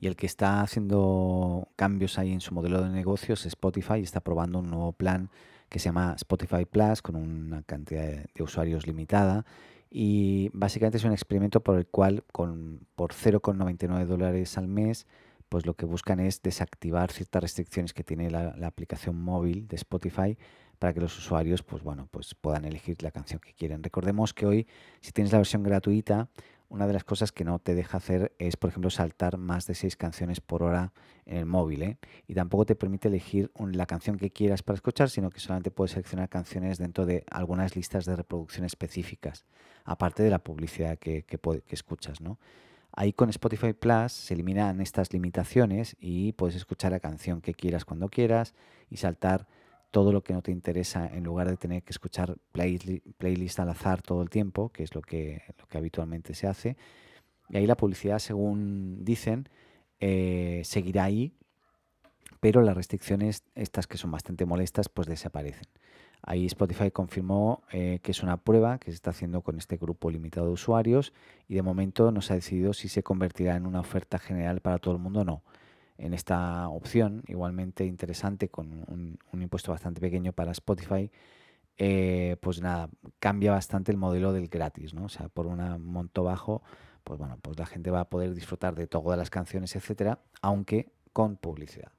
Y el que está haciendo cambios ahí en su modelo de negocios es Spotify está probando un nuevo plan que se llama Spotify Plus con una cantidad de usuarios limitada. Y básicamente es un experimento por el cual con, por 0,99 dólares al mes pues lo que buscan es desactivar ciertas restricciones que tiene la, la, aplicación móvil de Spotify para que los usuarios pues bueno pues puedan elegir la canción que quieren. Recordemos que hoy si tienes la versión gratuita una de las cosas que no te deja hacer es, por ejemplo, saltar más de seis canciones por hora en el móvil. ¿eh? Y tampoco te permite elegir la canción que quieras para escuchar, sino que solamente puedes seleccionar canciones dentro de algunas listas de reproducción específicas, aparte de la publicidad que, que, escuchas. ¿no? Ahí con Spotify Plus se eliminan estas limitaciones y puedes escuchar la canción que quieras cuando quieras y saltar todo lo que no te interesa en lugar de tener que escuchar playlist al azar todo el tiempo, que es lo que, lo que habitualmente se hace. Y ahí la publicidad, según dicen, eh, seguirá ahí, pero las restricciones, estas que son bastante molestas, pues desaparecen. Ahí Spotify confirmó eh, que es una prueba que se está haciendo con este grupo limitado de usuarios y de momento no se ha decidido si se convertirá en una oferta general para todo el mundo o no en esta opción, igualmente interesante, con un, impuesto bastante pequeño para Spotify, eh, pues nada, cambia bastante el modelo del gratis, ¿no? O sea, por un monto bajo, pues bueno, pues la gente va a poder disfrutar de todas las canciones, etcétera, aunque con publicidad.